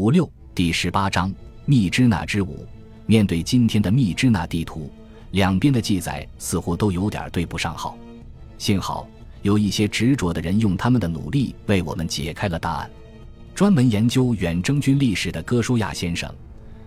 五六第十八章密支那之舞。面对今天的密支那地图，两边的记载似乎都有点对不上号。幸好有一些执着的人用他们的努力为我们解开了答案。专门研究远征军历史的哥舒亚先生，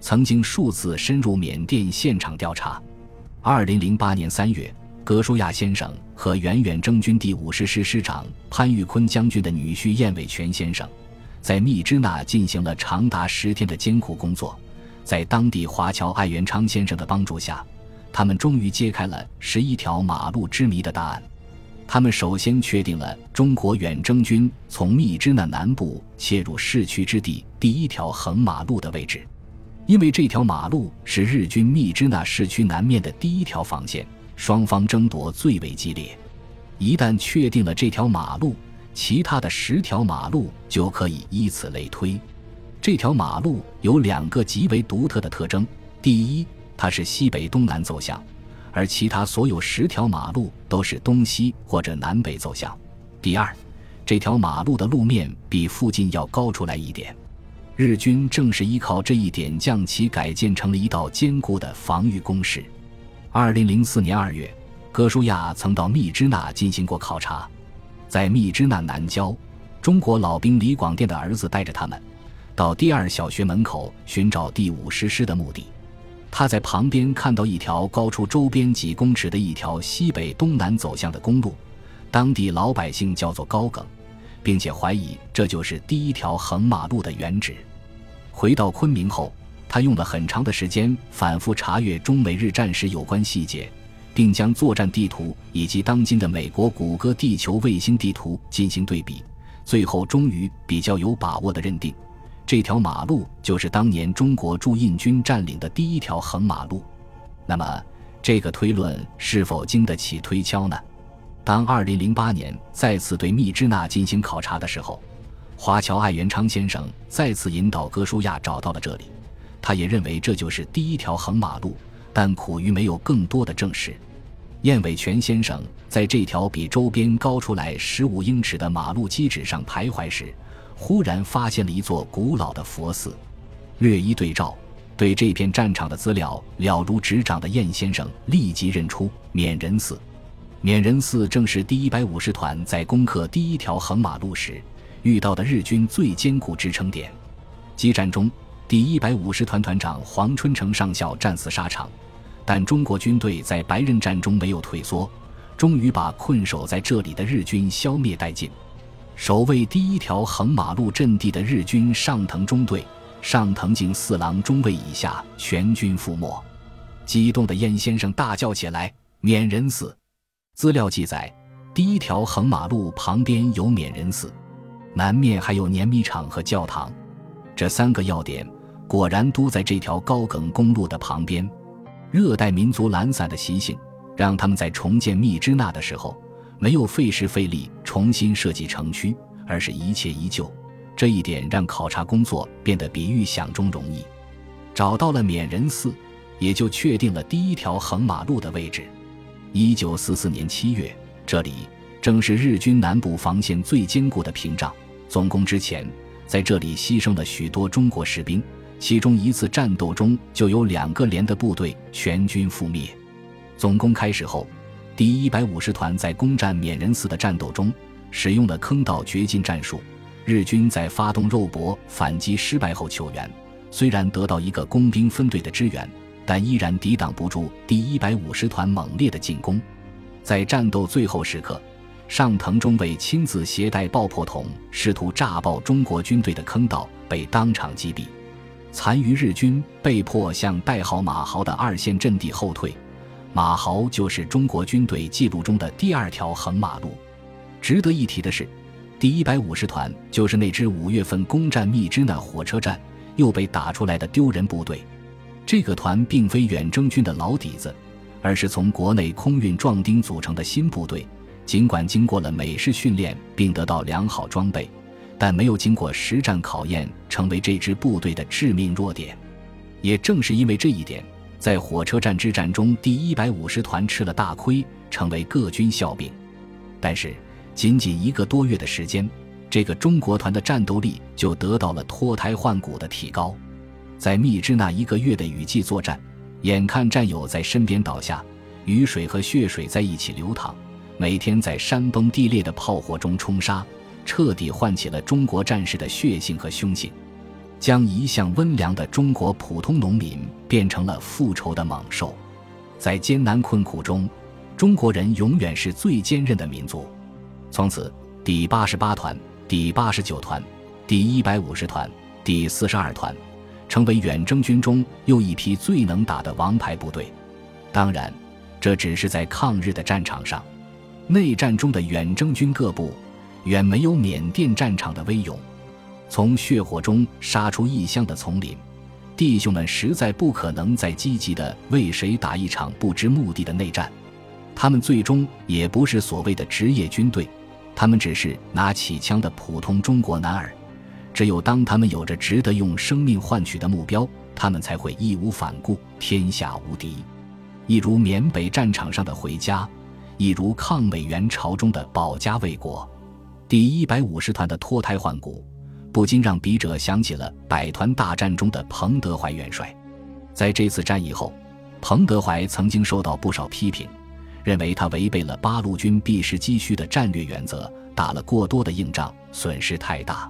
曾经数次深入缅甸现场调查。二零零八年三月。格舒亚先生和远远征军第五十师师长潘玉坤将军的女婿燕伟全先生，在密支那进行了长达十天的艰苦工作。在当地华侨艾元昌先生的帮助下，他们终于揭开了十一条马路之谜的答案。他们首先确定了中国远征军从密支那南部切入市区之地第一条横马路的位置，因为这条马路是日军密支那市区南面的第一条防线。双方争夺最为激烈，一旦确定了这条马路，其他的十条马路就可以以此类推。这条马路有两个极为独特的特征：第一，它是西北东南走向，而其他所有十条马路都是东西或者南北走向；第二，这条马路的路面比附近要高出来一点。日军正是依靠这一点，将其改建成了一道坚固的防御工事。二零零四年二月，哥舒亚曾到密支那进行过考察，在密支那南郊，中国老兵李广电的儿子带着他们到第二小学门口寻找第五师师的墓地。他在旁边看到一条高出周边几公尺的一条西北东南走向的公路，当地老百姓叫做高梗，并且怀疑这就是第一条横马路的原址。回到昆明后。他用了很长的时间反复查阅中美日战时有关细节，并将作战地图以及当今的美国谷歌地球卫星地图进行对比，最后终于比较有把握地认定，这条马路就是当年中国驻印军占领的第一条横马路。那么，这个推论是否经得起推敲呢？当2008年再次对密支那进行考察的时候，华侨艾元昌先生再次引导哥舒亚找到了这里。他也认为这就是第一条横马路，但苦于没有更多的证实。燕伟全先生在这条比周边高出来十五英尺的马路基址上徘徊时，忽然发现了一座古老的佛寺。略一对照，对这片战场的资料了如指掌的燕先生立即认出缅仁寺。缅仁寺正是第一百五十团在攻克第一条横马路时遇到的日军最坚固支撑点。激战中。第一百五十团团长黄春成上校战死沙场，但中国军队在白刃战中没有退缩，终于把困守在这里的日军消灭殆尽。守卫第一条横马路阵地的日军上藤中队上藤井四郎中尉以下全军覆没。激动的燕先生大叫起来：“缅人寺！”资料记载，第一条横马路旁边有缅人寺，南面还有碾米厂和教堂。这三个要点果然都在这条高梗公路的旁边。热带民族懒散的习性，让他们在重建密支那的时候，没有费时费力重新设计城区，而是一切依旧。这一点让考察工作变得比预想中容易。找到了缅仁寺，也就确定了第一条横马路的位置。一九四四年七月，这里正是日军南部防线最坚固的屏障。总攻之前。在这里牺牲了许多中国士兵，其中一次战斗中就有两个连的部队全军覆灭。总攻开始后，第一百五十团在攻占缅仁寺的战斗中使用了坑道掘进战术。日军在发动肉搏反击失败后求援，虽然得到一个工兵分队的支援，但依然抵挡不住第一百五十团猛烈的进攻。在战斗最后时刻。上藤中尉亲自携带爆破筒，试图炸爆中国军队的坑道，被当场击毙。残余日军被迫向代号马豪的二线阵地后退。马豪就是中国军队记录中的第二条横马路。值得一提的是，第一百五十团就是那支五月份攻占密支那火车站又被打出来的丢人部队。这个团并非远征军的老底子，而是从国内空运壮丁组成的新部队。尽管经过了美式训练并得到良好装备，但没有经过实战考验，成为这支部队的致命弱点。也正是因为这一点，在火车站之战中，第一百五十团吃了大亏，成为各军笑柄。但是，仅仅一个多月的时间，这个中国团的战斗力就得到了脱胎换骨的提高。在密支那一个月的雨季作战，眼看战友在身边倒下，雨水和血水在一起流淌，每天在山崩地裂的炮火中冲杀，彻底唤起了中国战士的血性和凶性，将一向温良的中国普通农民变成了复仇的猛兽。在艰难困苦中，中国人永远是最坚韧的民族。从此，第八十八团、第八十九团、第一百五十团、第四十二团。成为远征军中又一批最能打的王牌部队。当然，这只是在抗日的战场上。内战中的远征军各部远没有缅甸战场的威勇。从血火中杀出异乡的丛林，弟兄们实在不可能再积极的为谁打一场不知目的的内战。他们最终也不是所谓的职业军队，他们只是拿起枪的普通中国男儿。只有当他们有着值得用生命换取的目标，他们才会义无反顾，天下无敌。一如缅北战场上的回家，一如抗美援朝中的保家卫国。第一百五十团的脱胎换骨，不禁让笔者想起了百团大战中的彭德怀元帅。在这次战役后，彭德怀曾经受到不少批评，认为他违背了八路军避实击虚的战略原则，打了过多的硬仗，损失太大。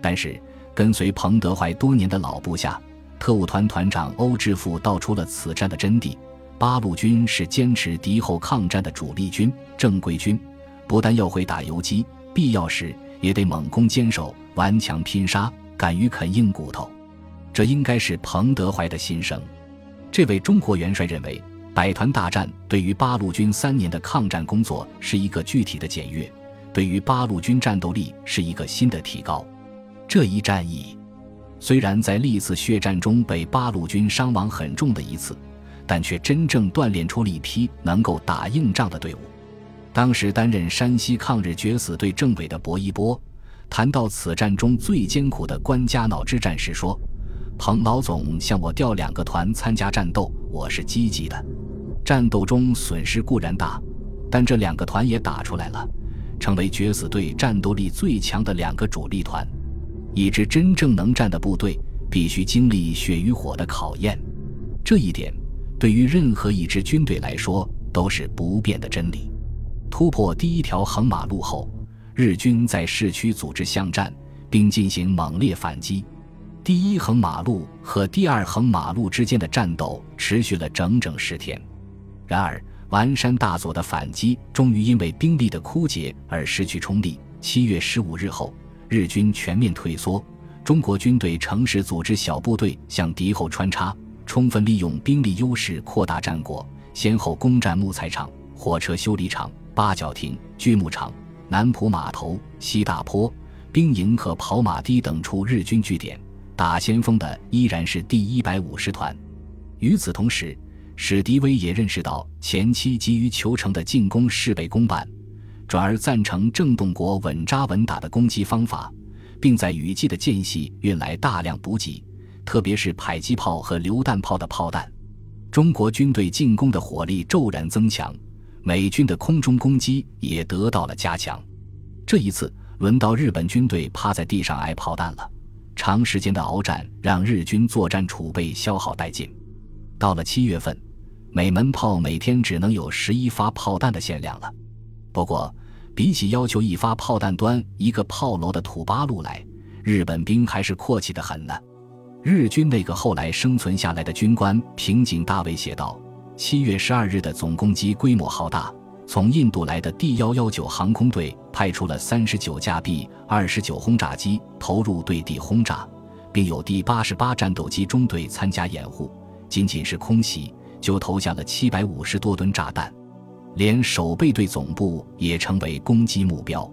但是，跟随彭德怀多年的老部下、特务团团长欧志富道出了此战的真谛：八路军是坚持敌后抗战的主力军、正规军，不但要会打游击，必要时也得猛攻坚守、顽强拼杀，敢于啃硬骨头。这应该是彭德怀的心声。这位中国元帅认为，百团大战对于八路军三年的抗战工作是一个具体的检阅，对于八路军战斗力是一个新的提高。这一战役，虽然在历次血战中被八路军伤亡很重的一次，但却真正锻炼出了一批能够打硬仗的队伍。当时担任山西抗日决死队政委的薄一波，谈到此战中最艰苦的关家坳之战时说：“彭老总向我调两个团参加战斗，我是积极的。战斗中损失固然大，但这两个团也打出来了，成为决死队战斗力最强的两个主力团。”一支真正能战的部队必须经历血与火的考验，这一点对于任何一支军队来说都是不变的真理。突破第一条横马路后，日军在市区组织巷战，并进行猛烈反击。第一横马路和第二横马路之间的战斗持续了整整十天。然而，丸山大佐的反击终于因为兵力的枯竭而失去冲力。七月十五日后。日军全面退缩，中国军队乘势组织小部队向敌后穿插，充分利用兵力优势扩大战果，先后攻占木材厂、火车修理厂、八角亭、锯木厂、南浦码头、西大坡、兵营和跑马堤等处日军据点。打先锋的依然是第一百五十团。与此同时，史迪威也认识到前期急于求成的进攻事倍功半。转而赞成郑洞国稳扎稳打的攻击方法，并在雨季的间隙运来大量补给，特别是迫击炮和榴弹炮的炮弹。中国军队进攻的火力骤然增强，美军的空中攻击也得到了加强。这一次轮到日本军队趴在地上挨炮弹了。长时间的鏖战让日军作战储备消耗殆尽。到了七月份，每门炮每天只能有十一发炮弹的限量了。不过，比起要求一发炮弹端一个炮楼的土八路来，日本兵还是阔气的很呢。日军那个后来生存下来的军官平井大卫写道：“七月十二日的总攻击规模浩大，从印度来的第幺幺九航空队派出了三十九架 B 二十九轰炸机投入对地轰炸，并有第八十八战斗机中队参加掩护，仅仅是空袭就投下了七百五十多吨炸弹。”连守备队总部也成为攻击目标，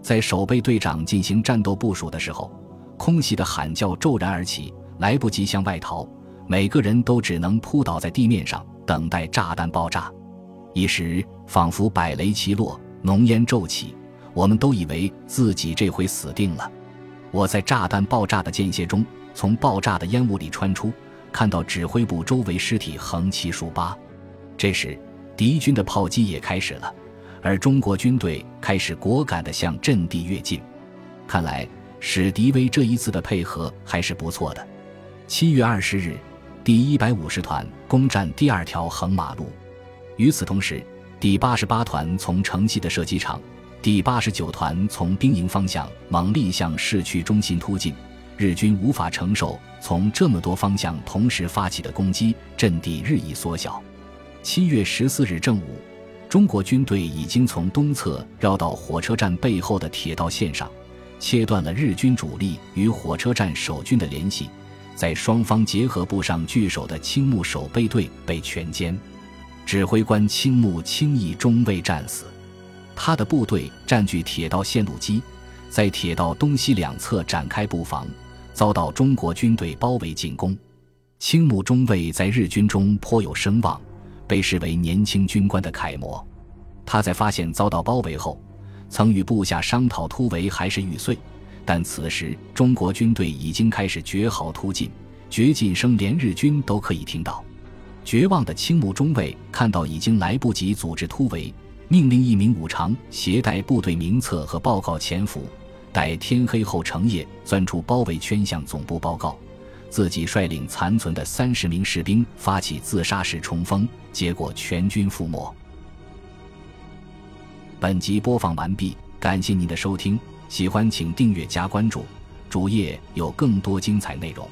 在守备队长进行战斗部署的时候，空袭的喊叫骤然而起，来不及向外逃，每个人都只能扑倒在地面上，等待炸弹爆炸。一时仿佛百雷齐落，浓烟骤起，我们都以为自己这回死定了。我在炸弹爆炸的间歇中，从爆炸的烟雾里穿出，看到指挥部周围尸体横七竖八。这时。敌军的炮击也开始了，而中国军队开始果敢地向阵地跃进。看来史迪威这一次的配合还是不错的。七月二十日，第一百五十团攻占第二条横马路。与此同时，第八十八团从城西的射击场，第八十九团从兵营方向猛力向市区中心突进。日军无法承受从这么多方向同时发起的攻击，阵地日益缩小。七月十四日正午，中国军队已经从东侧绕到火车站背后的铁道线上，切断了日军主力与火车站守军的联系。在双方结合部上据守的青木守备队被全歼，指挥官青木轻易中尉战死。他的部队占据铁道线路基，在铁道东西两侧展开布防，遭到中国军队包围进攻。青木中尉在日军中颇有声望，被视为年轻军官的楷模。他在发现遭到包围后，曾与部下商讨突围还是玉碎。但此时，中国军队已经开始绝好突进，绝进声连日军都可以听到。绝望的青木中尉看到已经来不及组织突围，命令一名武长携带部队名册和报告潜伏，待天黑后成夜钻出包围圈向总部报告，自己率领残存的三十名士兵发起自杀式冲锋，结果全军覆没。本集播放完毕，感谢您的收听。喜欢请订阅加关注，主页有更多精彩内容。